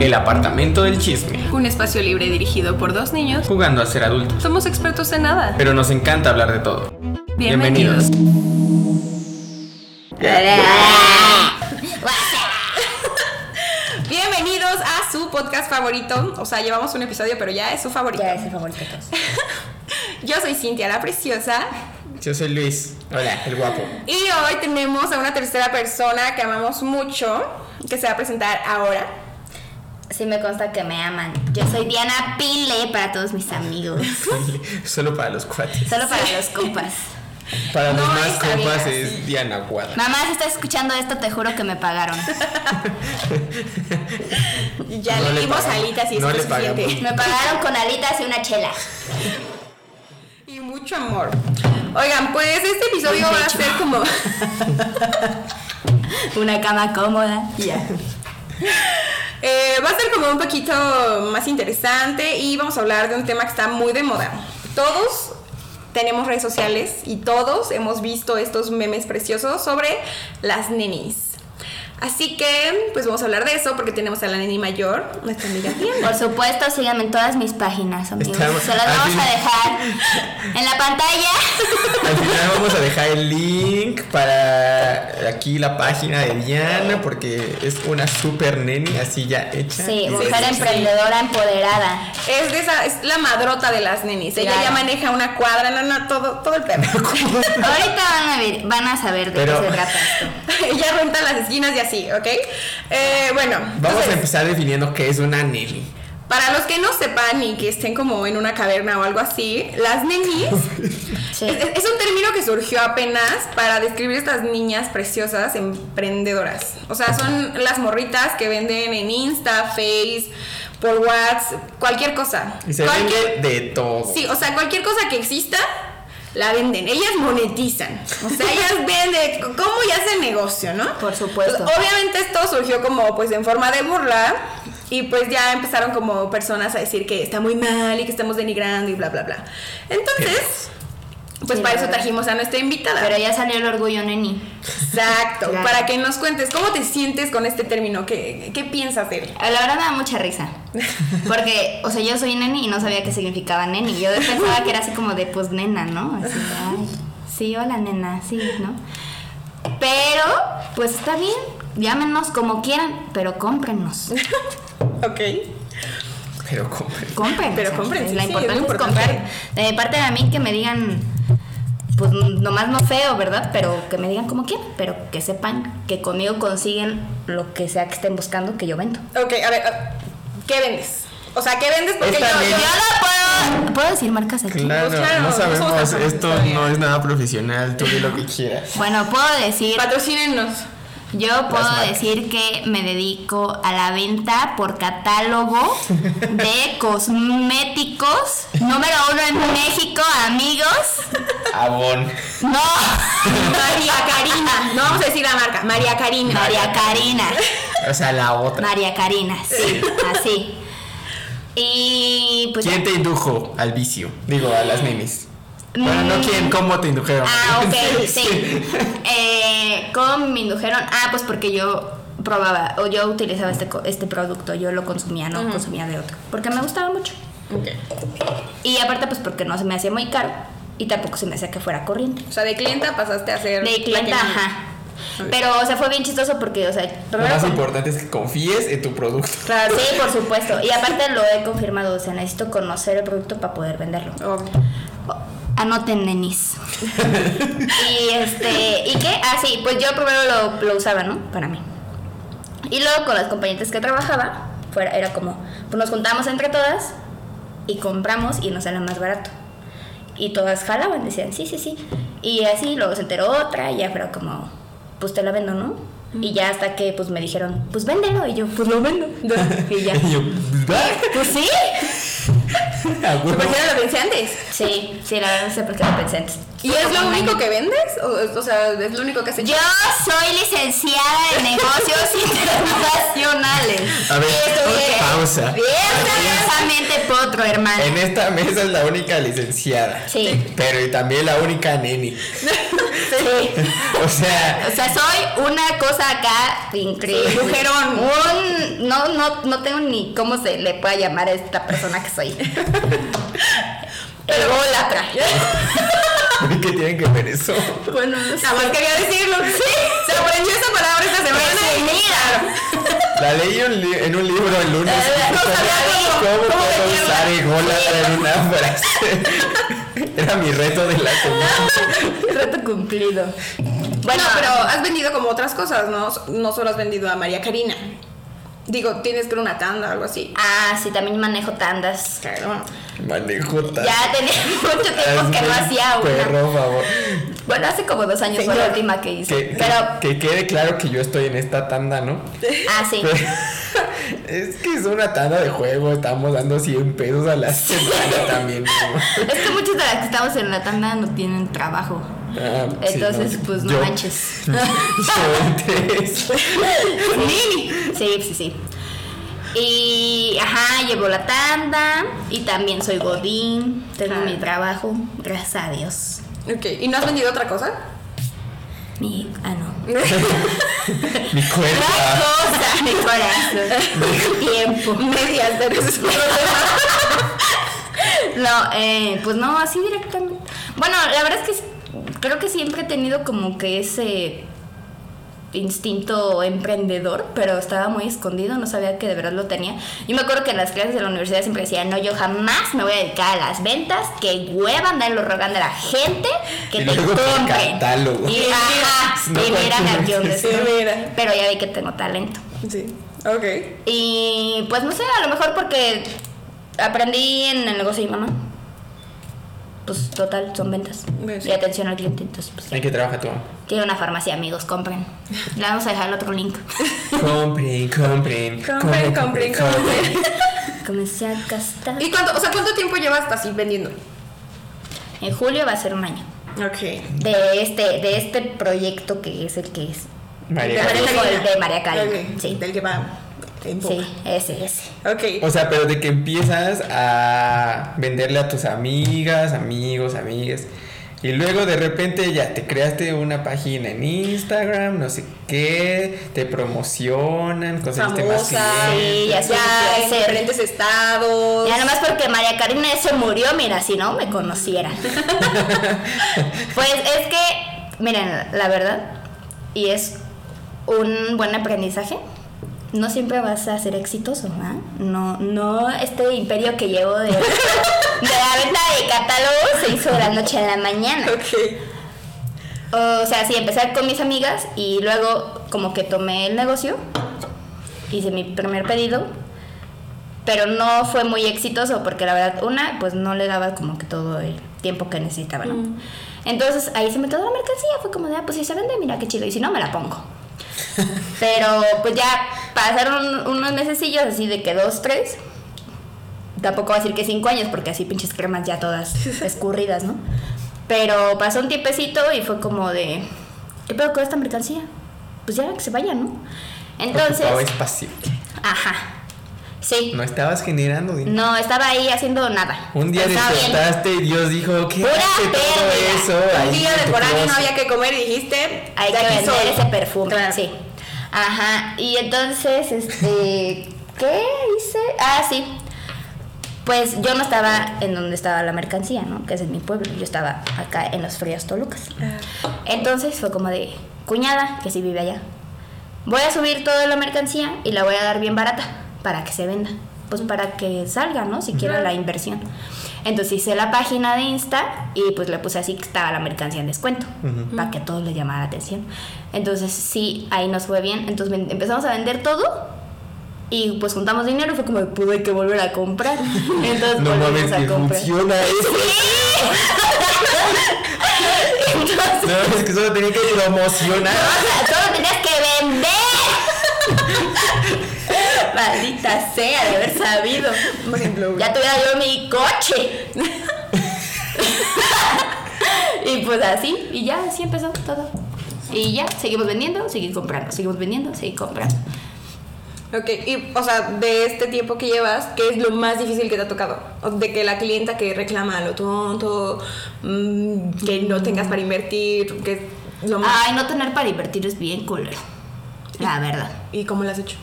El apartamento del chisme. Un espacio libre dirigido por dos niños. Jugando a ser adultos. Somos expertos en nada. Pero nos encanta hablar de todo. Bienvenidos. Bienvenidos a su podcast favorito. O sea, llevamos un episodio, pero ya es su favorito. Ya es el favorito de todos. Yo soy Cintia la Preciosa. Yo soy Luis. Hola, el guapo. Y hoy tenemos a una tercera persona que amamos mucho, que se va a presentar ahora. Sí me consta que me aman. Yo soy Diana Pile para todos mis amigos. Solo para los cuates. Solo para los compas. Para los No, más compas bien es Diana Guada. Mamá, si estás escuchando esto, te juro que me pagaron. Ya No le dimos pagamos. alitas y es No le suficiente. pagamos. Me pagaron con alitas y una chela. Y mucho amor. Oigan, pues este episodio va a ser como. Una cama cómoda. Ya. Eh, va a ser como un poquito más interesante y vamos a hablar de un tema que está muy de moda. Todos tenemos redes sociales y todos hemos visto estos memes preciosos sobre las nenis. Así que, pues vamos a hablar de eso porque tenemos a la neni mayor, nuestra amiga. Por supuesto, síganme en todas mis páginas, amigos. Estamos- Se las vamos fin- a dejar en la pantalla. Al final vamos a dejar el link para aquí la página de Diana porque es una super neni así ya hecha. Sí, mujer emprendedora empoderada. Es de esa, es la madrota de las nenis. Ella Claro. ya maneja una cuadra, no, no, todo, todo el perro. Ahorita van a, ver, van a saber de Pero- qué se trata esto. Ella renta las esquinas y así, ¿ok? Eh, bueno, Vamos entonces- a empezar definiendo qué es una neni. Para los que no sepan y que estén como en una caverna o algo así, las nenis Sí. es, es un término que surgió apenas para describir estas niñas preciosas emprendedoras. O sea, son las morritas que venden en Insta, Face, por WhatsApp, cualquier cosa. Y se Cualquier- vende de todo. Sí, o sea, cualquier cosa que exista, la venden. Ellas monetizan. O sea, ellas venden cómo ya hacen negocio, ¿no? Por supuesto. Pues, obviamente esto surgió como pues en forma de burla y pues ya empezaron como personas a decir que está muy mal y que estamos denigrando y bla, bla, bla. Entonces, pues Sí, para eso trajimos a nuestra invitada. Pero ya salió el orgullo, neni. Exacto, Claro. para que nos cuentes cómo te sientes con este término, qué, qué piensas de él. La verdad me da mucha risa. Porque, o sea, yo soy neni y no sabía qué significaba neni. Yo pensaba que era así como de, pues, nena, ¿no? Así de, ay, sí, hola, nena, sí, ¿no? Pero, pues está bien. Llámenos como quieran, pero cómprennos. Ok. Pero compre. Compren. Pero compren, sí, La sí, importante es comprar. De parte de mí que me digan, pues nomás no feo, ¿verdad? Pero que me digan como quieran. Pero que sepan que conmigo consiguen lo que sea que estén buscando que yo vendo. Ok, a ver, ah, ¿qué vendes? O sea, ¿qué vendes? Porque yo, Esta yo- no puedo. ¿Puedo decir marcas aquí? Claro, Pues claro, no sabemos, esto no es nada profesional, tú di lo que quieras. Bueno, puedo decir. patrocínenos. Yo puedo decir que me dedico a la venta por catálogo de cosméticos. Número uno en México, amigos. Abón. No, María Karina. No vamos a decir la marca. María Karina. María Karina. O sea, la otra. María Karina, sí, así. Y pues. ¿Quién te indujo al vicio? Digo, a las nenis. Bueno, no quién, cómo te indujeron. Ah, ok, sí. Eh, ¿Cómo me indujeron? Ah, pues porque yo probaba o yo utilizaba este, co- este producto, yo lo consumía, no consumía de otro. Porque me gustaba mucho. Y aparte, pues porque no se me hacía muy caro y tampoco se me hacía que fuera corriente. O sea, de clienta pasaste a ser. De clienta, ajá. Pero, o sea, fue bien chistoso porque, o sea, Lo más con- importante es que confíes en tu producto. Claro. Sí, por supuesto. Y aparte lo he confirmado, o sea, necesito conocer el producto para poder venderlo. Obvio. Anoten, nenis. y este, ¿y qué? Ah, sí, pues yo primero lo, lo usaba, ¿no? Para mí. Y luego con las compañeras que trabajaba, fuera, era como, pues nos juntamos entre todas y compramos y nos sale más barato. Y todas jalaban, decían, sí, sí, sí. Y así, luego se enteró otra y ya fuera como, pues te lo vendo, ¿no? Y ya hasta que pues me dijeron, pues véndelo. Y yo, pues lo vendo. Y ya. Y yo. Pues sí. ¿Por qué no lo pensé antes? Sí, sí, la verdad no sé por qué lo pensé antes. ¿Y es lo único que vendes? O, o sea, ¿es lo único que hecho? Yo soy licenciada en negocios internacionales. A ver, Estudié pausa. Orgullosamente potro, hermano. En esta mesa es la única licenciada. Sí. Pero y también la única neni. Sí. O sea, O sea, soy una cosa acá increíble. Mujerón. Un, no, no, no tengo ni cómo se le pueda llamar a esta persona que soy. Ególatra. ¿qué tienen que ver eso? Bueno, no sé. Nada más quería decirlo. Sí. Se aprendió esa palabra esta semana. Sí, mira. La leí un en un libro el lunes. Eh, no sabía ¿Cómo, cómo- cómo puedo decirlo. usar ególatra en una frase? Era mi reto de la semana. Reto cumplido. Bueno, pero has vendido como otras cosas, ¿no? No solo has vendido a María Karina. Digo, tienes que una tanda o algo así. Ah, sí, también manejo tandas. Claro. Manejo tan- Ya tenía mucho tiempo que no hacía un una. Perro, favor. Bueno, hace como dos años fue la última que hice. Que, Pero, que, que quede claro que yo estoy en esta tanda, ¿no? ah, sí. Pero- es que es una tanda de juego, estamos dando 100 pesos a la semana también. ¿no? Es que muchas de las que estamos en la tanda no tienen trabajo. Ah, sí, Entonces, pues no Yo- manches. Yo. Sí, sí, sí, sí. Y, ajá, llevo la tanda y también soy godín, tengo Ah. mi trabajo, gracias a Dios. Ok. ¿Y no has vendido otra cosa? Mi, ah, no. Mi cuerpo. Cosa, mi corazón, mi tiempo. Medias de No, eh, pues no, así directamente. Bueno, la verdad es que creo que siempre he tenido como que ese instinto emprendedor, pero estaba muy escondido, no sabía que de verdad lo tenía. Yo me acuerdo que en las clases de la universidad siempre decía, no, yo jamás me voy a dedicar a las ventas, que hueva andarlo rogando a la gente que Y te catálogo. Y, ajá, No y sí, mira. Pero ya vi que tengo talento. Sí. Ok. Y pues no sé, a lo mejor porque aprendí en el negocio de mi mamá. Pues total, son ventas. Pues, sí. Y atención al cliente. Entonces, pues, ¿En qué trabaja mamá? tiene una farmacia, amigos, compren. Le vamos a dejar el otro link. Compren, compren. Compren, compren, compren. Comencé a gastar. ¿Y cuánto, o sea, cuánto tiempo llevas así vendiendo? En julio va a ser un año. Ok. De este, de este proyecto que es el que es. María De. María de Ok, sí. Del que va en Sí, ese, ese. Ok. O sea, pero de que empiezas a venderle a tus amigas, amigos, amigas. Y luego de repente ya te creaste una página en Instagram, no sé qué, te promocionan, conseguiste más clientes. Sí, ya Ya en diferentes estados. Ya nomás porque María Karina se murió, mira, si no me conociera. pues es que, miren, la verdad, y es un buen aprendizaje, no siempre vas a ser exitoso, ¿ah? No, no, este imperio que llevo de, de la venta de catálogos se hizo de la noche a la mañana. Ok. O sea, sí, empecé con mis amigas y luego como que tomé el negocio, hice mi primer pedido, pero no fue muy exitoso porque la verdad, una, pues no le daba como que todo el tiempo que necesitaba, ¿no? Entonces ahí se me quedó la mercancía, fue como de, ah, pues si se vende, mira qué chido, y si no, me la pongo. Pero pues ya pasaron unos mesecillos así de que dos, tres. Tampoco voy a decir que cinco años porque así pinches cremas ya todas escurridas, ¿no? Pero pasó un tiempecito y fue como de, ¿qué pedo con esta mercancía? Pues ya que se vaya, ¿no? Entonces, espacio. ajá, sí. No estabas generando dinero. No, estaba ahí haciendo nada. Un día Estaba bien. despertaste y Dios dijo, ¿qué Pura hace todo eso? Un ahí día de por año no había que comer y dijiste. Hay que vender soy. ese perfume, Claro. sí. Ajá, y entonces, este, ¿qué hice? Ah, sí. Pues yo no estaba en donde estaba la mercancía, ¿no? Que es en mi pueblo. Yo estaba acá en los fríos Tolucas. Entonces fue como de, cuñada, que sí vive allá. Voy a subir toda la mercancía y la voy a dar bien barata para que se venda. Pues para que salga, ¿no? Siquiera la inversión. Entonces hice la página de Insta y pues le puse así que estaba la mercancía en descuento. Para que a todos les llamara la atención. Entonces sí, ahí nos fue bien. Entonces empezamos a vender todo. Y pues juntamos dinero fue como, hay que volver a comprar. Entonces No volvimos mames, a que comprar. funciona eso. Entonces, No, es que solo tenía que promocionar. O sea, todo tenías que vender. Maldita sea de haber sabido. Por ejemplo, Ya tuviera yo mi coche. y pues así, y ya así empezó todo. Y ya, seguimos vendiendo, seguir comprando, seguimos vendiendo, seguir comprando. Ok, y o sea, de este tiempo que llevas, ¿qué es lo más difícil que te ha tocado? De que la clienta que reclama a lo tonto, mm, que no tengas para invertir, que Lo más- Ay, no tener para invertir es bien culero. La verdad. ¿Y cómo lo has hecho?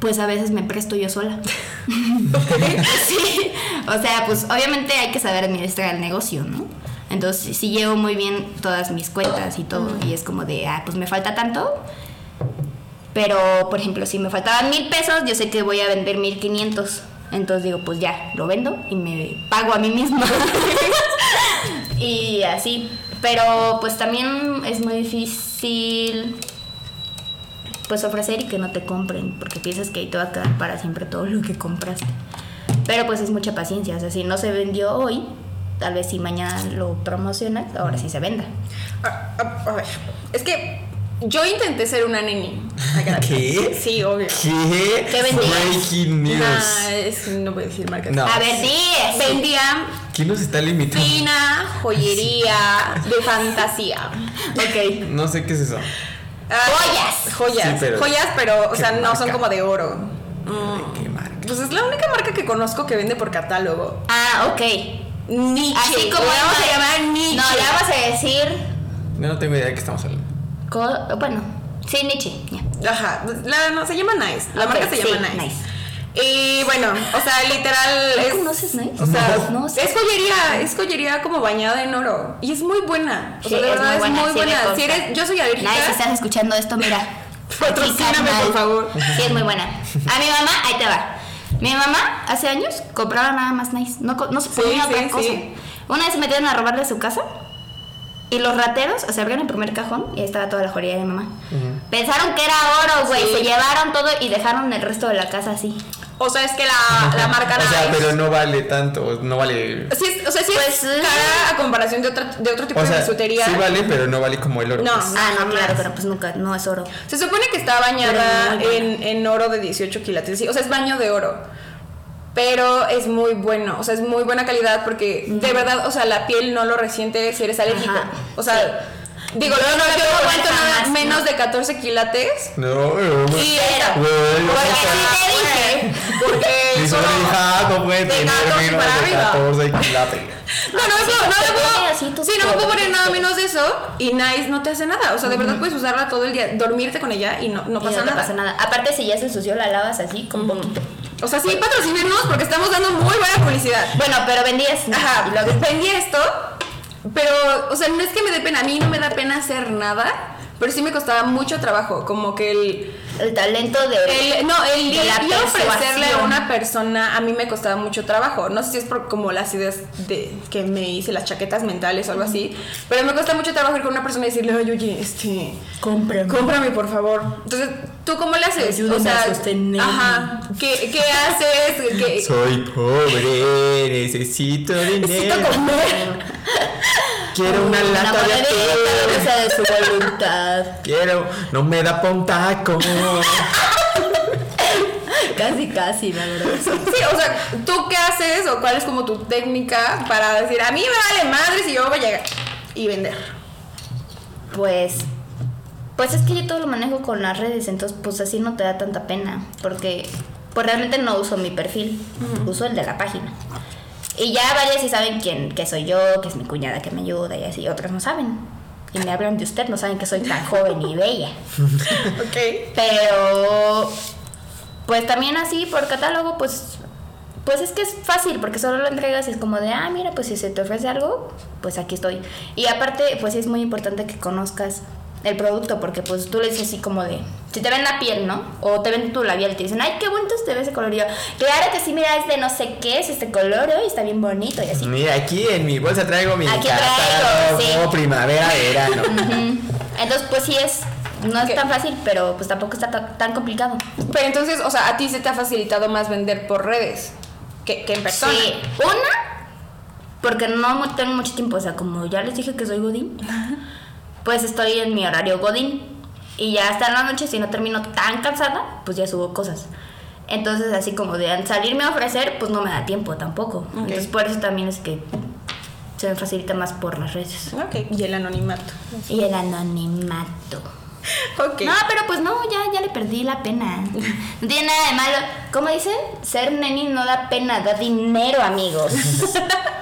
Pues a veces me presto yo sola. sí. O sea, pues obviamente hay que saber administrar el negocio, ¿no? Entonces, sí llevo muy bien todas mis cuentas y todo. Y es como de, ah, pues me falta tanto. Pero, por ejemplo, si me faltaban mil pesos, yo sé que voy a vender mil quinientos. Entonces digo, pues ya, lo vendo y me pago a mí misma. y así. Pero pues también es muy difícil pues ofrecer y que no te compren, porque piensas que ahí te va a quedar para siempre todo lo que compraste. Pero pues es mucha paciencia, o sea, si no se vendió hoy, tal vez si mañana lo promocionas, ahora sí se venda. A, a- a ver, es que yo intenté ser una neni. ¿Qué? Sí, obvio. ¿Qué? ¿Qué vendías? Breaking news. Nah, es- no voy a decir marcas. No. A ver, di. Vendía ¿Quién nos está limitando? fina joyería de fantasía. Ok. No sé qué es eso. Ah, Joyas. Joyas. Sí, pero- joyas, pero, o ¿qué sea, no son como de oro. Mm, ¿Qué marca? Pues es la única marca que conozco que vende por catálogo. Ah, ok. Nietzsche. Así como Le vamos a llamar Nietzsche. No, le vamos a decir. No, no tengo idea de qué estamos hablando. co- bueno, sí, Nietzsche. ya. Ajá, la, no, se llama Nice. La marca se sí, llama nice. Nice. Y bueno, o sea, literal. ¿No es, conoces Nice? O sea, No, es joyería, es joyería como bañada en oro. Y es muy buena. O sea, Sí, de es verdad muy buena, es muy buena. Si eres, yo soy alérgica. Nice, si estás escuchando esto, mira. Patrocíname, por favor. Sí, es muy buena. A mi mamá, ahí te va. Mi mamá hace años compraba nada más nice. No, no se ponía sí, otra cosa. sí. Una vez se metieron a robarle su casa. Y los rateros, o sea, abrieron el primer cajón y ahí estaba toda la joyería de mi mamá. Pensaron que era oro, güey. Sí. Se llevaron todo y dejaron el resto de la casa así. O sea, es que la, la marca O sea, pero no vale tanto, no vale... Sí o sea, sí Pues, es cara a comparación de, otra, de otro tipo O de sea, bisutería. sí vale, pero no vale como el oro. No. pues. Ah, no, claro, pero pues nunca, no es oro. Se supone que está bañada en, en oro de 18 quilates. sí, O sea, es baño de oro. Pero es muy bueno. O sea, es muy buena calidad porque de verdad, o sea, la piel no lo resiente si eres alérgico. O sea, digo, no, no yo no aguanto nada no. menos de 14 quilates. No, no, Y. Güey, Porque sí te dije. Porque Mi solo- hija no puede de tener 14 menos para de arriba. 14 quilates. No, no, no tu Sí, no me puedo poner nada menos de eso. Y Nice no te hace nada. O sea, de verdad puedes usarla todo el día, dormirte con ella y no, no Y pasa no te nada. pasa nada. Aparte, si ya se ensució, la lavas así con poquito. O sea, sí, patrocínenos porque estamos dando muy buena publicidad. Bueno, pero vendías. Ajá, Y luego- vendí esto, pero, o sea, no es que me dé pena, a mí no me da pena hacer nada, pero sí me costaba mucho trabajo, como que el, El talento de. el no, el de la ofrecerle a una persona a mí me costaba mucho trabajo, no sé si es por como las ideas de que me hice, las chaquetas mentales o algo así, pero me cuesta mucho trabajo ir con una persona y decirle, oye, oye, este, Cómprame. cómprame por favor. Entonces, ¿tú cómo le haces? Ayúdame a sostenerme. Ajá, ¿qué, qué haces? ¿Qué- Soy pobre, necesito dinero. Necesito comer. Quiero una Una lata de atún. dulce de su voluntad. Quiero, no me da pa' un taco. Casi, casi, la verdad. Sí, o sea, ¿tú qué haces o cuál es como tu técnica para decir, a mí me vale madre si yo voy a llegar y vender? Pues. Pues es que yo todo lo manejo con las redes, entonces pues así no te da tanta pena. Porque pues realmente no uso mi perfil, uso el de la página. Y ya varias sí saben quién, que soy yo, que es mi cuñada que me ayuda y así, otras no saben. Y me hablan de usted, no saben que soy tan joven y bella. Ok. Pero pues también así por catálogo, pues pues es que es fácil porque solo lo entregas y es como de, ah, mira, pues si se te ofrece algo, pues aquí estoy. Y aparte, pues sí es muy importante que conozcas el producto porque pues tú le dices así como de, si te ven la piel, ¿no? O te ven tu labial y te dicen, ay, qué bonito te ve ese color. Y yo, claro que sí, mira, es de no sé qué, es este color y está bien bonito y así. Mira, aquí en mi bolsa traigo mi Aquí traigo, sí. primavera, verano. Entonces, pues sí es, no es tan fácil, pero pues tampoco está ta- tan complicado. Pero entonces, o sea, a ti se te ha facilitado más vender por redes que, que en persona. Sí, una, porque no tengo mucho tiempo, o sea, como ya les dije que soy Godín, pues estoy en mi horario Godín. Y ya hasta en la noche, si no termino tan cansada, pues ya subo cosas. Entonces, así como de salirme a ofrecer, pues no me da tiempo tampoco. Entonces, por eso también es que se me facilita más por las redes. Ok. Y el anonimato. Y el anonimato. Ok. No, pero pues no, ya, ya le perdí la pena. No tiene nada de malo. ¿Cómo dicen? Ser neni no da pena, da dinero, amigos.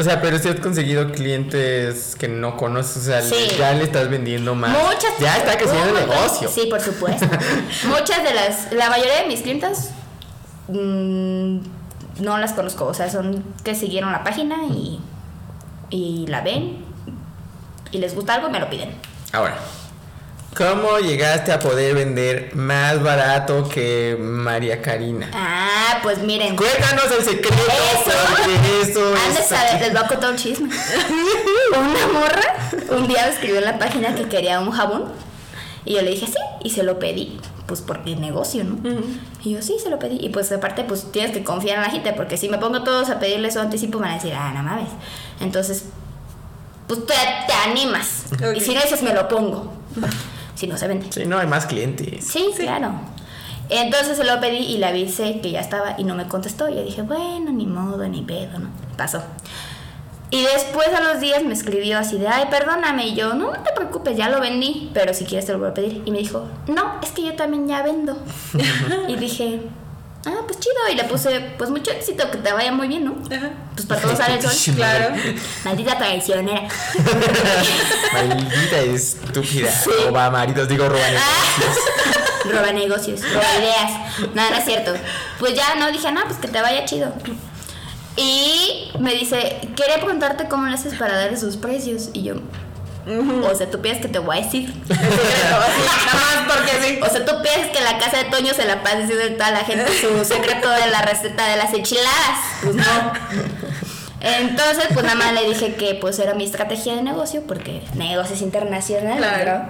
O sea, pero si has conseguido clientes que no conoces, o sea, Sí. ya le estás vendiendo más. Muchas ya está creciendo el negocio. Sí, por supuesto. Muchas de las, la mayoría de mis clientas mm, no las conozco, o sea, son que siguieron la página y, y la ven y les gusta algo y me lo piden. Ahora, ¿cómo llegaste a poder vender más barato que María Karina? Ah, pues miren. Cuéntanos el secreto, Eso. eso de es les voy a contar un chisme. Una morra un día me escribió en la página que quería un jabón. Y yo le dije sí, y se lo pedí. Pues porque negocio, ¿no? Y yo sí, se lo pedí. Y pues aparte, pues tienes que confiar en la gente, porque si me pongo todos a pedirles su anticipo, van a decir, ah, no mames. Entonces, pues te, te animas. Y si no dices, me lo pongo. Si no se vende. Sí, no, hay más clientes. Sí, claro. Entonces se lo pedí y le avisé que ya estaba y no me contestó. Y yo dije, bueno, ni modo, ni pedo, ¿no? Pasó. Y después a los días me escribió así de, ay, perdóname. Y yo, no, no te preocupes, ya lo vendí, pero si quieres te lo voy a pedir. Y me dijo, no, es que yo también ya vendo. y dije, ah, pues chido. Y le puse, pues mucho éxito, que te vaya muy bien, ¿no? Ajá. Pues para todos sale el sol. Claro. Maldita traicionera. Maldita estúpida. Sí. Roba maridos, digo roba negocios. roba negocios, roba ideas. Nada, no es cierto. Pues ya no dije, no, pues que te vaya chido. Y me dice, quería preguntarte cómo le haces para dar esos precios. Y yo, o sea, tú piensas que te voy a decir. Nada más porque sí. O sea, tú piensas que la casa de Toño se la pasa diciendo toda la gente su secreto de la receta de las enchiladas. Pues no. Entonces, pues nada más le dije que pues era mi estrategia de negocio, porque negocios internacionales, Claro. ¿no?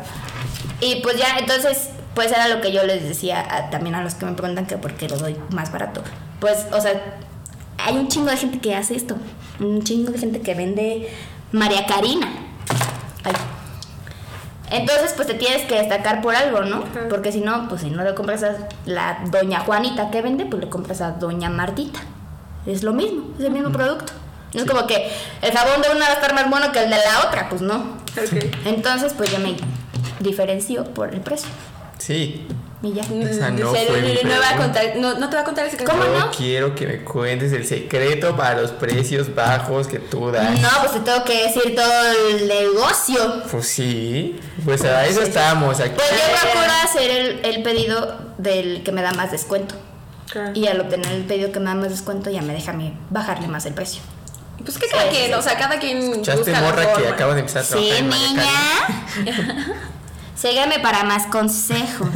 Y pues ya, entonces, pues era lo que yo les decía a- también a los que me preguntan que por qué lo doy más barato. Pues, o sea, hay un chingo de gente que hace esto. Un chingo de gente que vende María Karina. Ay. Entonces, pues te tienes que destacar por algo, ¿no? Ajá. Porque si no, pues si no le compras a la doña Juanita que vende, pues le compras a doña Martita. Es lo mismo, es el mismo producto. No es como que el jabón de una va a estar más bueno que el de la otra, pues no. Entonces, pues yo me diferencio por el precio. Sí. Y ya. Esa no fue mi no, va a contar, no, no te va a contar el secreto. ¿Cómo no? quiero que me cuentes el secreto para los precios bajos que tú das. No, pues te tengo que decir todo el negocio. Pues sí, pues a eso estamos aquí. Pues yo procuro hacer el, el pedido del que me da más descuento. Claro. Y al obtener el pedido que me da más descuento, ya me deja a mí bajarle más el precio. Pues que cada Sí, quien, sí, o sea, cada quien Escuchaste busca la morra que forma. acaba de empezar a trabajar Sí, en niña. Sígueme para más consejos.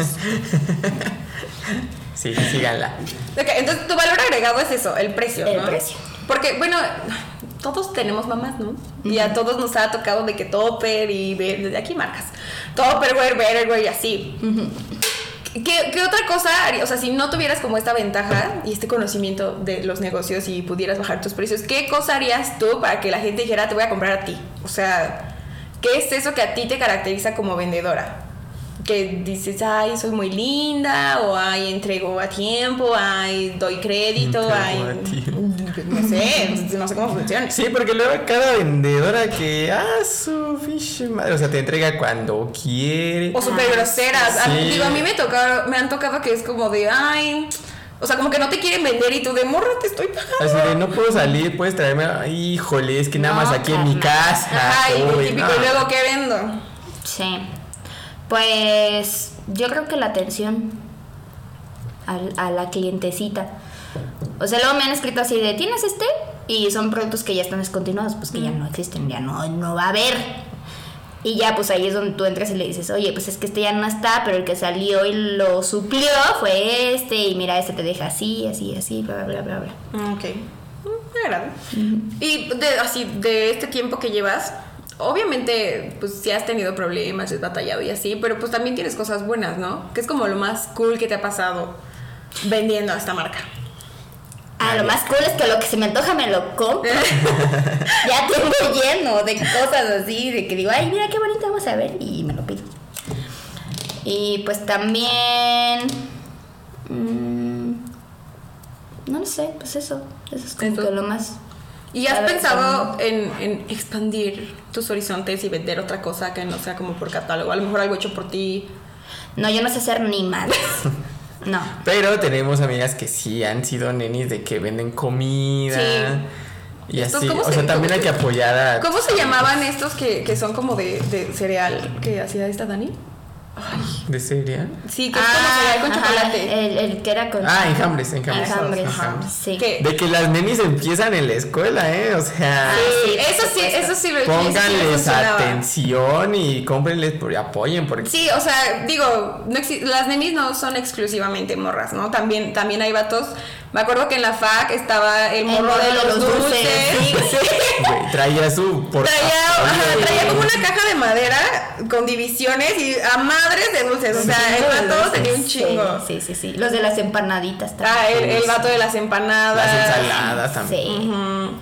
Sí, síganla. Ok, entonces tu valor agregado es eso, el precio. El ¿no? precio. Porque, bueno, todos tenemos mamás, ¿no? Y a todos nos ha tocado de que Topper y ver, desde aquí marcas. Topper, güey, Betterware y así. ¿Qué, qué otra cosa haría? O sea, si no tuvieras como esta ventaja y este conocimiento de los negocios y pudieras bajar tus precios, ¿qué cosa harías tú para que la gente dijera, te voy a comprar a ti? O sea, ¿qué es eso que a ti te caracteriza como vendedora? Que dices, ay, soy muy linda, o ay, entrego a tiempo, ay, doy crédito, Entrego ay, a no sé, no sé cómo funciona. Sí, porque luego cada vendedora que, ah, su fish madre, o sea, te entrega cuando quiere. O súper groseras. A mí- Sí. digo, a mí me, tocaron, me han tocado que es como de, ay, o sea, como que no te quieren vender y tú de morra te estoy pagando. Así de, no puedo salir, puedes traerme, ay, híjole, es que nada No, más aquí en mi casa. Ajá, y Uy, típico, no. y luego, ¿qué vendo? Sí. Pues yo creo que la atención al- a, la clientecita. O sea, luego me han escrito así de, ¿tienes este? Y son productos que ya están descontinuados, pues que ya no existen, ya no, no va a haber. Y ya, pues ahí es donde tú entras y le dices, oye, pues es que este ya no está, pero el que salió y lo suplió fue este, y mira, este te deja así, así, así, bla, bla, bla, bla. bla. Ok. Mm, Me agrada. Y de, así, de este tiempo que llevas, obviamente, pues sí has tenido problemas, has batallado y así, pero pues también tienes cosas buenas, ¿no? Que es como lo más cool que te ha pasado vendiendo a esta marca. Ah, lo más cool es que lo que se me antoja me lo compro. ya tengo lleno de cosas así, de que digo, ay, mira qué bonito, vamos a ver, y me lo pido. Y pues también... mm, no lo sé, pues eso, eso es como que lo más... ¿Y has pensado en, en expandir tus horizontes y vender otra cosa que no sea como por catálogo? A lo mejor algo hecho por ti. No, yo no sé hacer ni madres. No. Pero tenemos amigas que sí han sido nenis de que venden comida. Y Estos, así, ¿cómo o se- sea, también hay que apoyar a... ¿Cómo se llamaban estos que, que son como de, de cereal que hacía esta Dani? ¿De cereal? Sí, que es como cereal con ajá, chocolate. El, el que era con. Ah, enjambres, enjambres. Enjambres, Enjambres. Sí. De que las nenis empiezan en la escuela, ¿eh? O sea, Ah, Sí, eso sí, eso sí lo sí pónganles atención y cómprenles por apoyen porque Sí, o sea, digo, no las nenis no son exclusivamente morras, ¿no? También, también hay vatos. Me acuerdo que en la FAC estaba el morro de los, dulces. sí, sí. güey, traía su portafolio Traía, traía como una caja de madera con divisiones y a madres de dulces. O sea, el vato tenía un chingo. Sí, sí, sí. Los de las empanaditas también. Ah, el, el vato de las empanadas. las ensaladas también. Sí.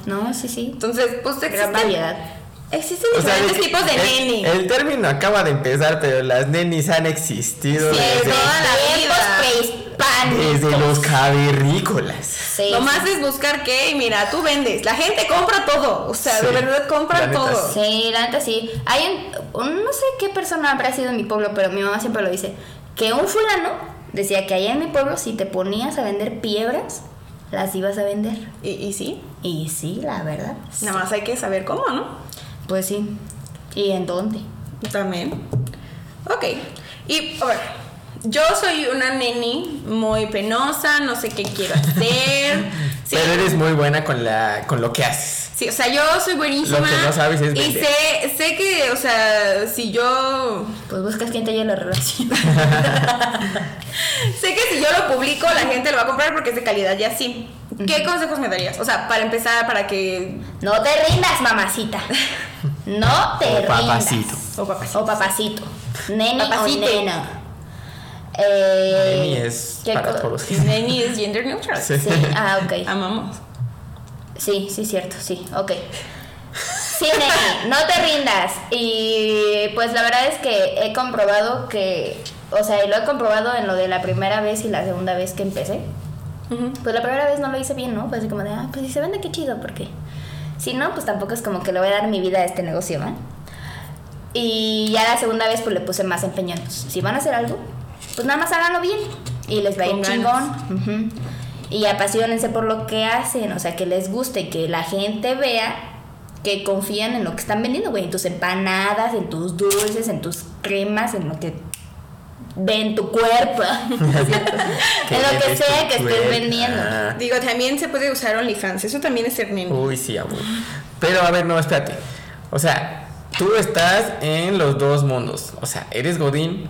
No, sí, sí. Entonces, pues Gran variedad. Existen O sea, diferentes tipos de el- neni. El, término acaba de empezar, pero las nenis han existido Sí, desde, toda la Tiempos vida. prehispánicos. desde los cavernícolas. Sí, Lo sí. más es buscar qué y mira, tú vendes. La gente compra todo. O sea, Sí, de verdad compra todo. Sí, la neta sí. Hay un, un- no sé qué persona habrá sido en mi pueblo, pero mi mamá siempre lo dice, que un fulano decía que allá en mi pueblo si te ponías a vender piedras, las ibas a vender. Y, y sí, Y sí, la verdad. nada más hay que saber cómo, ¿no? Pues sí. ¿Y en dónde? También. Ok. Y, a ver, yo soy una neni muy penosa, no sé qué quiero hacer. Sí, Pero eres muy buena con la con lo que haces. Sí, o sea, yo soy buenísima. Lo que no sabes es Y sé, sé que, o sea, si yo Pues buscas quien te lleve la relación. Sé que si yo lo publico, la gente lo va a comprar porque es de calidad y así. ¿Qué consejos me darías? O sea, para empezar, para que. No te rindas, mamacita. No te O rindas. papacito. O papacito. O papacito. Neni Papacito. o nena. Eh, Neni es ¿qué para todos. Neni es gender neutral. Sí. Sí, ah, ok. Amamos. Sí, sí, cierto, sí, ok. Sí, Neni, no te rindas. Y pues la verdad es que he comprobado que, o sea, y lo he comprobado en lo de la primera vez y la segunda vez que empecé. Pues la primera vez no lo hice bien, ¿no? Fue así como de, ah, pues si se vende, qué chido, porque si no, pues tampoco es como que le voy a dar mi vida a este negocio, ¿no? Y ya la segunda vez, pues le puse más empeño. Si van a hacer algo, pues nada más háganlo bien y les va a ir chingón. Y apasionense por lo que hacen, o sea, que les guste y que la gente vea que confían en lo que están vendiendo, güey, en tus empanadas, en tus dulces, en tus cremas, en lo que ven tu cuerpo, en lo que sea que estés vendiendo. Ah. Digo, también se puede usar OnlyFans. Eso también es ser. Uy, sí, amor. Pero a ver, no, espérate. O sea, tú estás en los dos mundos. O sea, eres Godín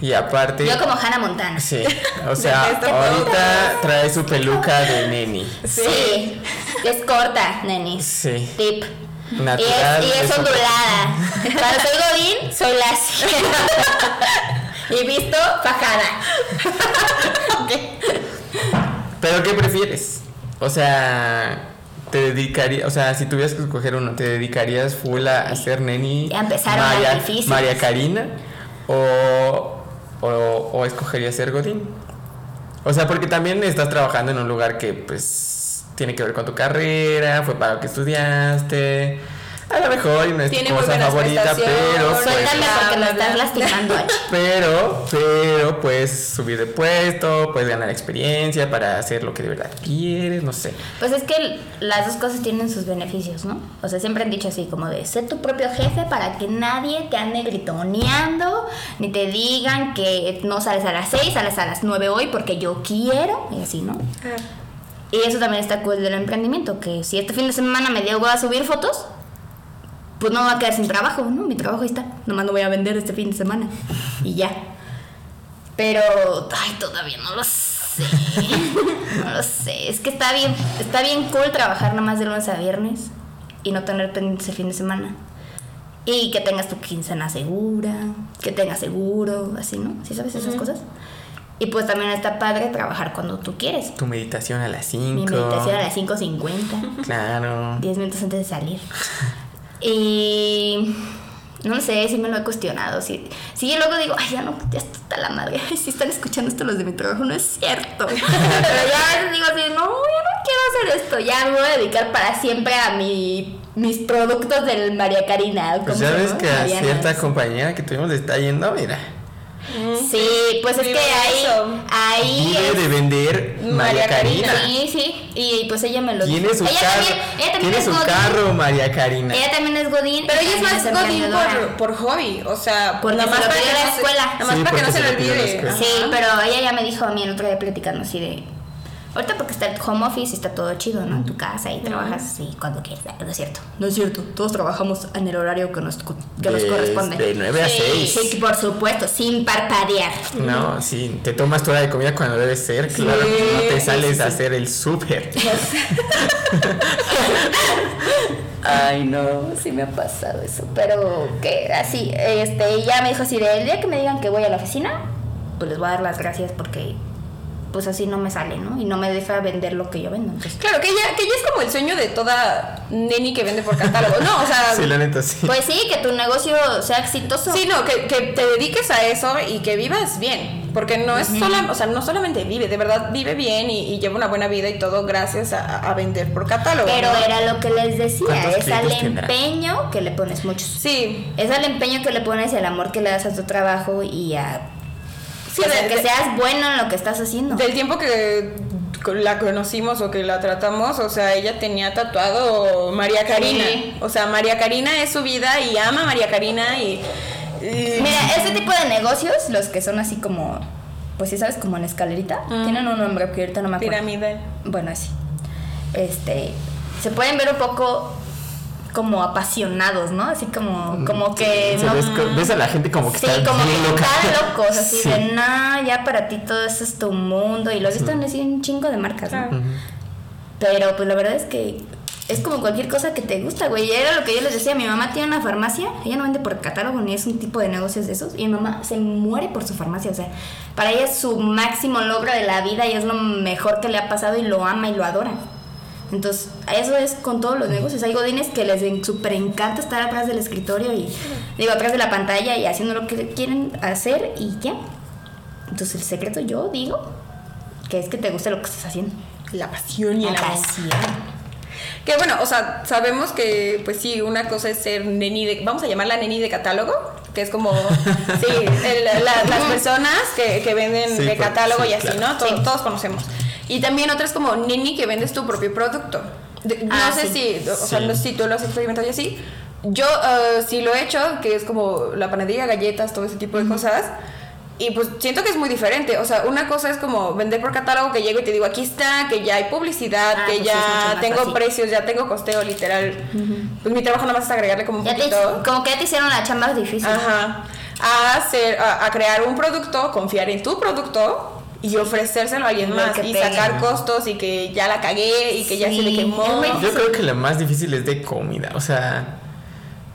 y aparte. Yo como Hannah Montana. Sí, o sea, ahorita trae su peluca de neni. Sí. Es corta, nenis. Sí. Tip. Natural. y es, y es eso- ondulada. Cuando soy godín, soy lacia. y visto, fajada. Pero ¿qué prefieres? O sea, te dedicarías, o sea, si tuvieras que escoger uno, ¿te dedicarías full a hacer neni? Ya empezaron las María, difíciles. María Karina o, o, o escogerías ser Godín? O sea, porque también estás trabajando en un lugar que pues tiene que ver con tu carrera, fue para lo que estudiaste. A lo mejor y no es Tiene tu cosa favorita, pero pues, Suéltame porque bla, estás lastimando. Pero, pero puedes subir de puesto, puedes ganar experiencia para hacer lo que de verdad quieres, no sé. Pues es que las dos cosas tienen sus beneficios, ¿no? O sea, siempre han dicho así, como de ser tu propio jefe para que nadie te ande gritoneando, ni te digan que no sales a las 6, sales a las 9 hoy porque yo quiero, y así, ¿no? Ah. Y eso también está cool del emprendimiento, que si este fin de semana me dio a subir fotos, pues no me va a quedar sin trabajo, ¿no? Mi trabajo ahí está, nomás no voy a vender este fin de semana y ya. Pero, ay, todavía no lo sé. No lo sé. Es que está bien, está bien cool trabajar nada más de lunes a viernes y no tener pendientes el fin de semana. Y que tengas tu quincena segura, que tengas seguro, así, ¿no? ¿Sí sabes esas cosas? Y pues también está padre trabajar cuando tú quieres. Tu meditación a las 5. Mi meditación a las 5.50, Claro. 10 minutos antes de salir. Y no sé, sí me lo he cuestionado. Sí, sí y luego digo, ay, ya no, ya está la madre. Si están escuchando esto los de mi trabajo, no es cierto. Pero ya a veces digo así, no, yo no quiero hacer esto. Ya me voy a dedicar para siempre a mi, mis productos del María Karina. ¿o Pues ya ves que a cierta compañera que tuvimos le está yendo, mira. Sí, pues es que ahí, ahí vive es- de vender María Karina. Karina. Sí, sí. Y pues ella me lo Tiene dijo. su ella carro. También, ella también Tiene es su Godín. carro, María Karina. Ella también es Godín. Pero ella es más godín por, por hobby, o sea, nada más para que la escuela. nada más para que no se se le lo olvide. Sí, pero ella ya me dijo a mí el otro día platicando así de. Ahorita porque está el home office y está todo chido, ¿no? En tu casa y trabajas así cuando quieras. No es cierto. No es cierto. Todos trabajamos en el horario que nos, que nos De- corresponde. de nueve a Sí, seis. Sí, por supuesto, sin parpadear. No, sí, te tomas tu hora de comida cuando debe ser, claro, no te sales a hacer el súper. Ay, no, sí me ha pasado eso. Pero que así, este, ya me dijo así de el día que me digan que voy a la oficina, pues les voy a dar las gracias porque pues así no me sale, ¿no? Y no me deja vender lo que yo vendo. Entonces, Claro, que ella, que ella es como el sueño de toda neni que vende por catálogo. No, o sea, Sí, la neta, sí. pues sí, que tu negocio sea exitoso. Sí, no, que, que te dediques a eso y que vivas bien. Porque no es sola, o sea, no solamente vive, de verdad vive bien y, y lleva una buena vida y todo gracias a, a vender por catálogo. Pero ¿no? era lo que les decía, ¿Cuántos es al tendrá? empeño que le pones muchos. Sí. Es al empeño que le pones y al amor que le das a tu trabajo y a Sí, o sea, de- que de- seas bueno en lo que estás haciendo. Del tiempo que la conocimos o que la tratamos, o sea, ella tenía tatuado María Karina. Sí. O sea, María Karina es su vida y ama a María Karina y... y- Mira, este tipo de negocios, los que son así como, pues sí sabes, como en escalerita, Mm. tienen un nombre que ahorita no me acuerdo. piramidal. Bueno, así. Este, se pueden ver un poco como apasionados, ¿no? Así como, como que no- ves, a la gente como que Sí, está como bien que loca. están locos, así Sí. de, nah, ya para ti todo eso es tu mundo. Y visto en así un chingo de marcas, ¿no? Pero pues la verdad es que es como cualquier cosa que te gusta, güey. Era lo que yo les decía, mi mamá tiene una farmacia, ella no vende por catálogo ni es un tipo de negocios de esos. Y mi mamá se muere por su farmacia, o sea, para ella es su máximo logro de la vida y es lo mejor que le ha pasado y lo ama y lo adora. Entonces, eso es con todos los negocios. Hay godines que les súper encanta estar atrás del escritorio y, digo, atrás de la pantalla y haciendo lo que quieren hacer y ya. Entonces, el secreto yo digo que es que te guste lo que estás haciendo. La pasión y el La amor. pasión. Que bueno, o sea, sabemos que, pues sí, una cosa es ser neni de. Vamos a llamarla neni de catálogo, que es como. sí, el- la- las personas que, que venden Sí, de catálogo sí, y así, claro. ¿no? Todos, todos conocemos. Y también otra es como neni que vendes tu propio producto. De- Ah, no sé sí. si, o sea, Sí. no sé si tú lo has experimentado y así. Yo eh, sí lo he hecho, que es como la panadería, galletas, todo ese tipo de cosas. Y pues siento que es muy diferente. O sea, una cosa es como vender por catálogo que llego y te digo, aquí está, que ya hay publicidad, Ah, que pues ya tengo fácil. precios, ya tengo costeo literal. Pues mi trabajo nada más es agregarle como un Ya te, poquito. como que ya te hicieron la chamba difícil. Ajá. A, hacer, a, a crear un producto, confiar en tu producto y ofrecérselo a alguien más y pegue. sacar costos y que ya la cagué y que ya se le quemó. Yo creo que lo más difícil es de comida, o sea,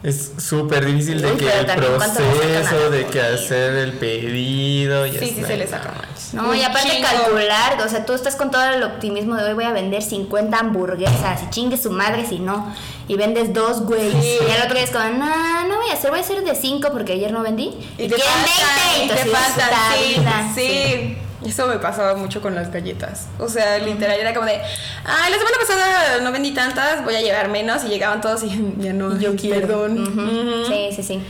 es súper difícil de que el proceso, la de que hacer el pedido y Sí, así, sí se le saca. No, Un y aparte chingo. calcular, o sea, tú estás con todo el optimismo de hoy voy a vender 50 hamburguesas y chingue su madre si no. Y vendes dos, güey. Sí. Y al otro día es como, no, no voy a hacer, voy a hacer de 5 porque ayer no vendí. Y te faltan, 20 y te faltan, sí. Eso me pasaba mucho con las galletas. O sea, literal era como de, ay, la semana pasada no vendí tantas, voy a llevar menos. Y llegaban todos y ya no, Y yo quiero. Perdón. Sí, sí, sí.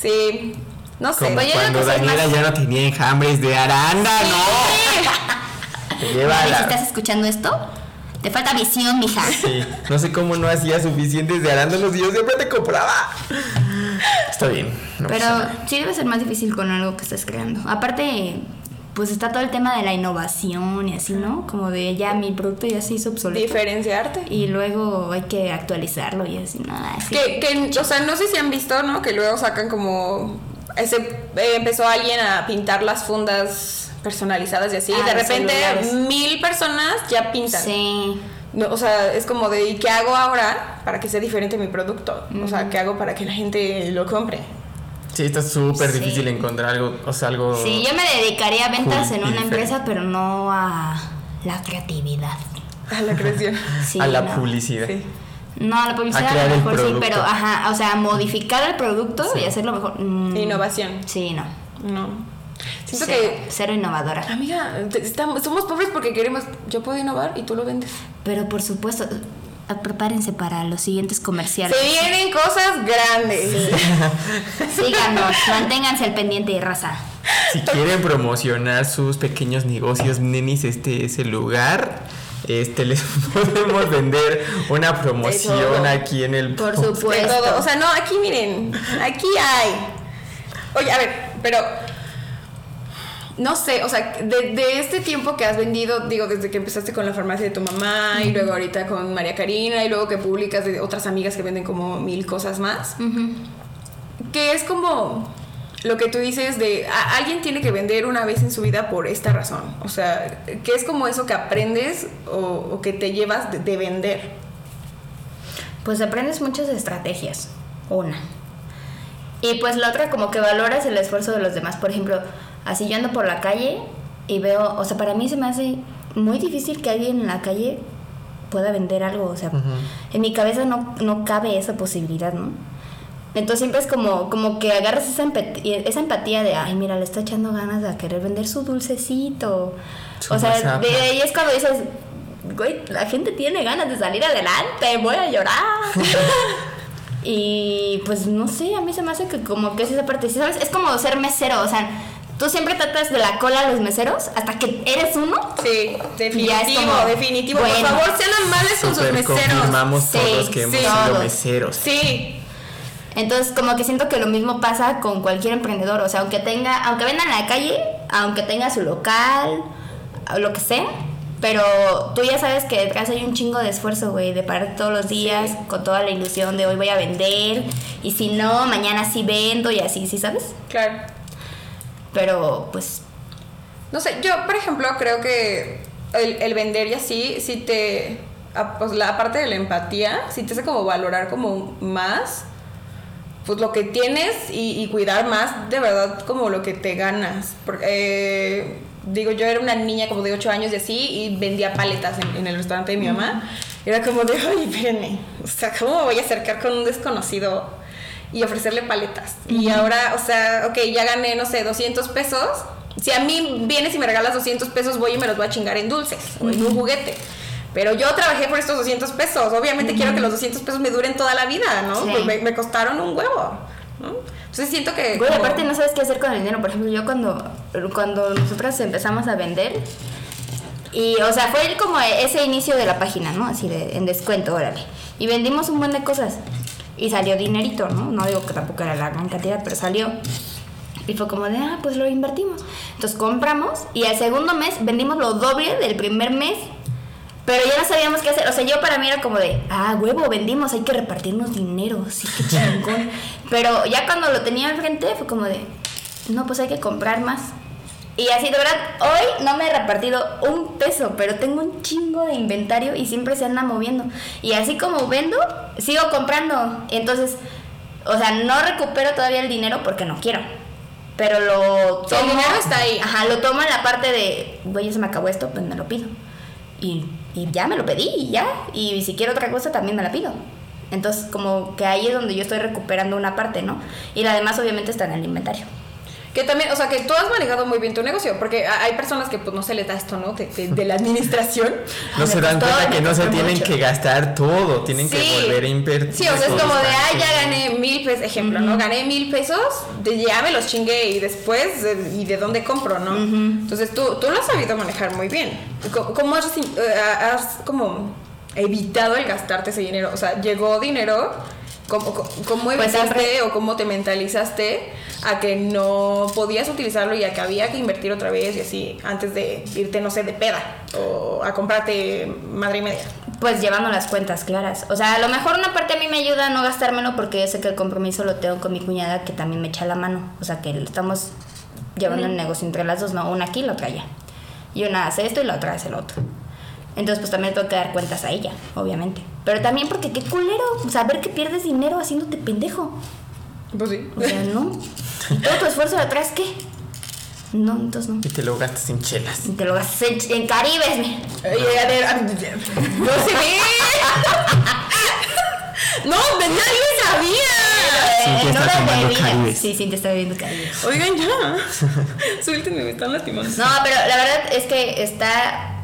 Sí. No sé. Como digo cuando sí Daniela más- ya no tenía enjambres de arándano. Te lleva a Mari, si la- estás escuchando esto, te falta visión, mija. Sí, no sé cómo no hacía suficientes de arándanos y yo siempre te compraba. Está bien. no Pero sí debe ser más difícil con algo que estás creando. Aparte, pues está todo el tema de la innovación y así, ¿no? Como de ya mi producto ya se hizo obsoleto. Diferenciarte. Y luego hay que actualizarlo y así, nada. así. Que, que, o sea, no sé si han visto, ¿no? Que luego sacan como. Ese, eh, empezó alguien a pintar las fundas personalizadas y así. Ah, de los repente, celulares. mil personas ya pintan. Sí. No, o sea, es como de, ¿y qué hago ahora para que sea diferente mi producto? O sea, ¿qué hago para que la gente lo compre? Sí, está súper Sí. difícil encontrar algo, o sea, algo... Sí, yo me dedicaría a ventas Cool en una empresa, pero no a la creatividad. A la creación. Sí, a la no. publicidad. Sí. No, a la publicidad A a, crear lo el mejor sí, producto. pero ajá, o sea, modificar el producto Sí. y hacerlo mejor. mm, Innovación. Sí, no. No. Siento cero, que. cero innovadora. Amiga, estamos, somos pobres porque queremos. Yo puedo innovar y tú lo vendes. Pero por supuesto, prepárense para los siguientes comerciales. Se vienen cosas grandes. Síganos, manténganse al pendiente y raza. Si quieren promocionar sus pequeños negocios, nenis, este es el lugar. Este, les podemos vender una promoción aquí en el Por. De supuesto. todo. O sea, no, aquí miren, aquí hay. Oye, a ver, pero no sé, o sea, de, de este tiempo que has vendido, digo, desde que empezaste con la farmacia de tu mamá y luego ahorita con María Karina y luego que publicas de otras amigas que venden como mil cosas más, que es como lo que tú dices de a- alguien tiene que vender una vez en su vida por esta razón, o sea, que es como eso que aprendes o, o que te llevas de- de vender. Pues aprendes muchas estrategias. Una. Y pues la otra, como que valoras el esfuerzo de los demás. Por ejemplo, así yo ando por la calle y veo, o sea, para mí se me hace muy difícil que alguien en la calle pueda vender algo. O sea, en mi cabeza no, no cabe esa posibilidad, ¿no? Entonces siempre es como, como que agarras esa empatía, esa empatía de, ay, mira, le está echando ganas de querer vender su dulcecito. Su o sea, mazapán. de ahí es cuando dices, güey, la gente tiene ganas de salir adelante, voy a llorar. y pues no sé, a mí se me hace que como que es esa parte, ¿sí ¿sabes? Es como ser mesero, o sea, tú siempre tratas de la cola a los meseros hasta que eres uno. Sí, definitivo, Ya es como, definitivo. bueno. Por favor, sean amables con sus meseros. confirmamos Sí, todos que hemos sí. sido Todos. meseros. Sí, Entonces, como que siento que lo mismo pasa con cualquier emprendedor, o sea, aunque tenga, aunque venda en la calle, aunque tenga su local, lo que sea, pero tú ya sabes que detrás hay un chingo de esfuerzo, güey, de parar todos los días con toda la ilusión de hoy voy a vender y si no, mañana sí vendo y así, ¿sí sabes? claro. Pero pues No sé, yo, por ejemplo, creo que el, el vender y así, sí te. Pues la parte de la empatía, sí te hace como valorar como más. Pues lo que tienes y, y cuidar más de verdad como lo que te ganas. Porque, eh, digo, yo era una niña como de 8 años y así y vendía paletas en, en el restaurante de mi mamá. Era como de, ay, espérenme, o sea, ¿cómo me voy a acercar con un desconocido y ofrecerle paletas? Y ahora, o sea, ok, ya gané, no sé, 200 pesos. Si a mí vienes y me regalas 200 pesos, voy y me los voy a chingar en dulces o en un juguete. Pero yo trabajé por estos 200 pesos. Obviamente quiero que los 200 pesos me duren toda la vida, ¿no? Sí. Pues me, me costaron un huevo, ¿no? Entonces siento que... Güey, como- aparte no sabes qué hacer con el dinero. Por ejemplo, yo cuando, cuando nosotras empezamos a vender, y o sea, fue como ese inicio de la página, ¿no? Así de en descuento, órale. Y vendimos un buen de cosas. Y salió dinerito, ¿no? No digo que tampoco era la gran cantidad, pero salió. Y fue como de, ah, pues lo invertimos. Entonces compramos y al segundo mes vendimos lo doble del primer mes. Pero ya no sabíamos qué hacer. O sea, yo para mí era como de, ah, huevo, vendimos, hay que repartirnos dinero. Sí, qué chingón. Pero ya cuando lo tenía al frente fue como de, no, pues hay que comprar más. Y así, de verdad, hoy no me he repartido un peso, pero tengo un chingo de inventario y siempre se anda moviendo. Y así como vendo, sigo comprando. Entonces, o sea, no recupero todavía el dinero porque no quiero. Pero lo Sí, el dinero está ahí. Ajá, lo tomo en la parte de, güey, ya se me acabó esto, pues me lo pido. Y, y ya me lo pedí y ya. Y si quiero otra cosa también me la pido. Entonces, como que ahí es donde yo estoy recuperando una parte, ¿no? Y la demás obviamente está en el inventario. Que también, o sea, que tú has manejado muy bien tu negocio, porque hay personas que pues no se les da esto, ¿no? De, de- de la administración. No se dan cuenta que no se tienen mucho. que gastar todo, tienen que volver a invertir. Sí, o sea, es como de, ay, ya gané mil pesos, ejemplo, ¿no? Gané mil pesos, de, ya me los chingué y después, eh, ¿y de dónde compro, no? Entonces tú, tú lo has sabido manejar muy bien. ¿Cómo, cómo has, eh, has como evitado el gastarte ese dinero? O sea, llegó dinero, ¿cómo, cómo- Pues evitaste siempre- o cómo te mentalizaste a que no podías utilizarlo y a que había que invertir otra vez y así, antes de irte, no sé, de peda o a comprarte madre y media? Pues llevando las cuentas claras. O sea, a lo mejor una parte a mí me ayuda a no gastármelo porque yo sé que el compromiso lo tengo con mi cuñada que también me echa la mano. O sea, que estamos llevando el negocio entre las dos, no una aquí y la otra allá. Y una hace esto y la otra hace lo otro. Entonces, pues también tengo que dar cuentas a ella, obviamente. Pero también porque qué culero, ver que pierdes dinero haciéndote pendejo. Pues sí. O sea, no. ¿Y todo tu esfuerzo de atrás qué? No, entonces no. Y te lo gastas en chelas. Y te lo gastas en, en Caribes. Oye, a ver, a- no se ve. No, de nadie sabía. Sí, tomando vida. Caribes. Sí, sí, te está bebiendo Caribes. Oigan, ya. Suéltenme, me están lastimando. No, pero la verdad es que está.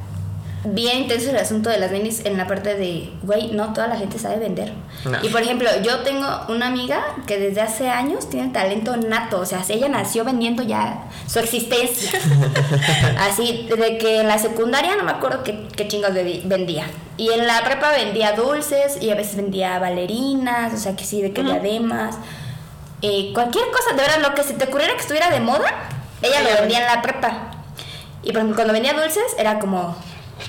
Bien intenso el asunto de las nenis en la parte de, güey, no toda la gente sabe vender. No. Y por ejemplo, yo tengo una amiga que desde hace años tiene talento nato, o sea, ella nació vendiendo ya su existencia. Así, de que en la secundaria no me acuerdo qué, qué chingados bebi- vendía. Y en la prepa vendía dulces y a veces vendía bailarinas, o sea, que sí, de que diademas. Eh, cualquier cosa, de verdad, lo que se te ocurriera que estuviera de moda, ella lo vendía en la prepa. Y por ejemplo, cuando vendía dulces, era como,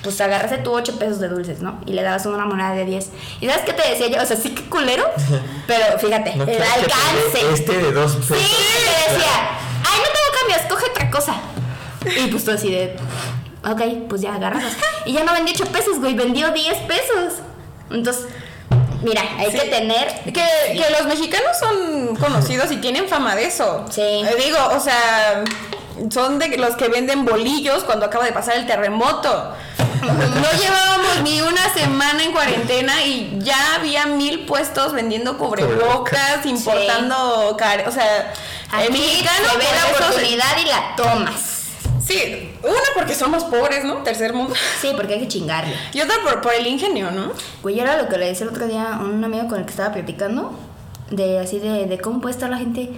pues agarraste tú 8 pesos de dulces, ¿no? Y le dabas una moneda de 10. ¿Y sabes qué te decía yo? O sea, sí que culero, pero fíjate, No el alcance. Este de dos pesos. Sí, te decía, ay, no tengo cambios, coge otra cosa. Y pues tú así de, ok, pues ya agarras. Y ya no vendió 8 pesos, güey, vendió 10 pesos. Entonces, mira, hay Sí. que tener... Que, que los mexicanos son conocidos y tienen fama de eso. Sí. Eh, digo, o sea, son de los que venden bolillos cuando acaba de pasar el terremoto. No llevábamos ni una semana en cuarentena y ya había mil puestos vendiendo cubrebocas, importando, care- o sea, el Aquí mexicano se ve por la oportunidad y la tomas. Sí, una porque somos pobres, ¿no? Tercer mundo. Sí, porque hay que chingarle. Y otra por, por el ingenio, ¿no? Güey, era lo que le decía el otro día a un amigo con el que estaba platicando, de así de, de cómo puede estar la gente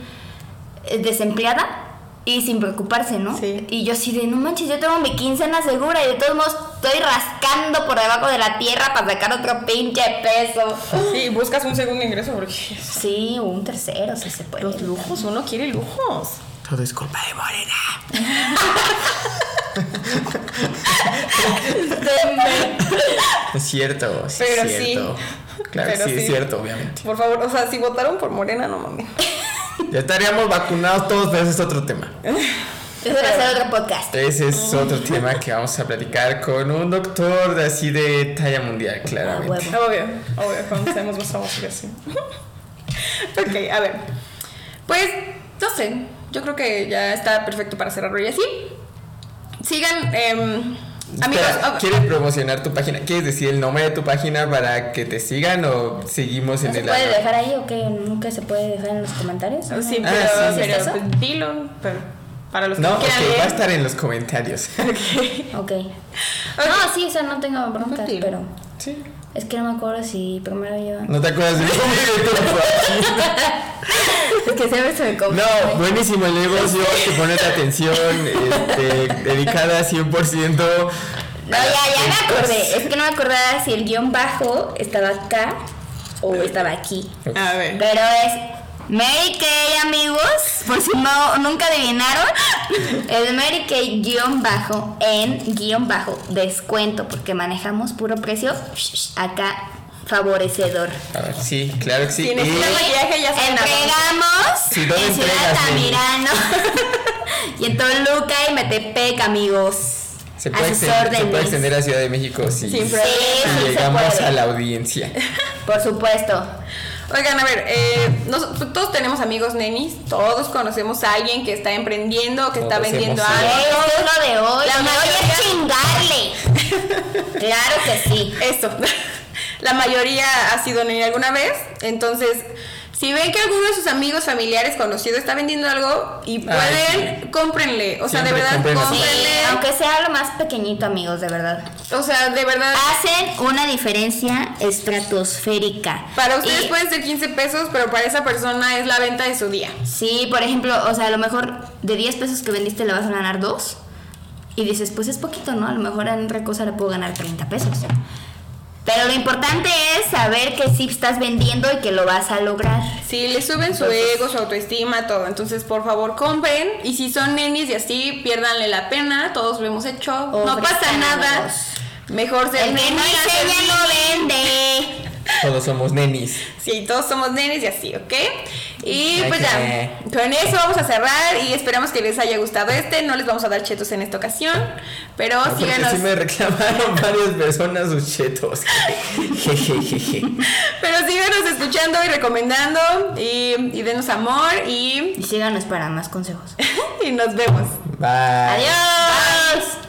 eh, desempleada y sin preocuparse, ¿no? Sí. Y yo así de, no manches, yo tengo mi quincena segura y de todos modos estoy rascando por debajo de la tierra para sacar otro pinche peso. Sí, buscas un segundo ingreso porque Sí, o un tercero, si se puede. los lujos, uno quiere lujos. Todo es culpa de Morena. Es cierto, sí Pero es sí. cierto. Claro, Pero sí, es sí. cierto, obviamente. Por favor, o sea, si votaron por Morena, no mames. Ya estaríamos vacunados todos, pero ese es otro tema. Eso va a ser otro podcast. Ese es otro tema que vamos a platicar con un doctor de así de talla mundial, Ah, claramente. huevo. Obvio, obvio, conocemos y así. ok, a ver. Pues, no sé. Yo creo que ya está perfecto para cerrarlo y así. Sigan, em, amigos. Espera, ¿Quieres promocionar tu página? ¿Quieres decir el nombre de tu página para que te sigan o seguimos ¿No en se el puede ano- dejar ahí o qué? ¿Nunca se puede dejar en los comentarios? oh, sí, Ah, pero, sí. pero pues, dilo. Pero para los que No, ok, quieran va a estar en los comentarios. Ok. No, sí, o sea, no tengo broncas, pero Sí. Es que no me acuerdo si primero yo... ¿No te acuerdas de página? Es que siempre se me confunde. No, buenísimo el negocio, que pones atención, este, dedicada 100%. No, ya, ya me acordé. Es que no me acordaba si el guion bajo estaba acá o estaba aquí. A ver. Pero es Mary Kay, amigos. Por si no, nunca adivinaron. Es Mary Kay guion bajo en guion bajo descuento. Porque manejamos puro precio acá favorecedor. A ver, sí, claro que sí. Tienes Y- una maquillaje ya saben a. Entregamos Sí, ¿dónde en Ciudad? Altamirano y en Toluca y Metepec, amigos. se a puede, sus extender, se órdenes. puede extender a Ciudad de México si, si. Sí, se llegamos a la audiencia. Por supuesto. Oigan, a ver, eh, nos- todos tenemos amigos nenis, todos conocemos a alguien que está emprendiendo, que está vendiendo algo. Lo de hoy. La mayoría- es chingarle. claro que sí. Esto. La mayoría ha sido neni alguna vez. Entonces, si ven que alguno de sus amigos, familiares, conocidos está vendiendo algo y pueden, cómprenle. O sea, de verdad, cómprenle. Sí, cómprenle. aunque sea lo más pequeñito, amigos, de verdad. O sea, de verdad. Hacen una diferencia estratosférica. Para ustedes Y- pueden ser 15 pesos, pero para esa persona es la venta de su día. Sí, por ejemplo, o sea, a lo mejor de 10 pesos que vendiste le vas a ganar 2. Y dices, pues es poquito, ¿no? A lo mejor en otra cosa le puedo ganar 30 pesos. Pero lo importante es saber que sí estás vendiendo y que lo vas a lograr. Sí, le suben su ego, su autoestima, todo. Entonces, por favor, compren. Y si son nenis y así, piérdanle la pena. Todos lo hemos hecho. no pasa nada. Mejor ser El que no neni a ser enseña no vende. Todos somos nenis. Sí, todos somos nenes y así, ¿ok? Y pues ya, con eso vamos a cerrar y esperamos que les haya gustado este. No les vamos a dar chetos en esta ocasión, pero No, porque síganos. sí me reclamaron varias personas sus chetos. Jejejeje. Pero síganos escuchando y recomendando y, y denos amor y, Y síganos para más consejos. y nos vemos. Bye. Adiós.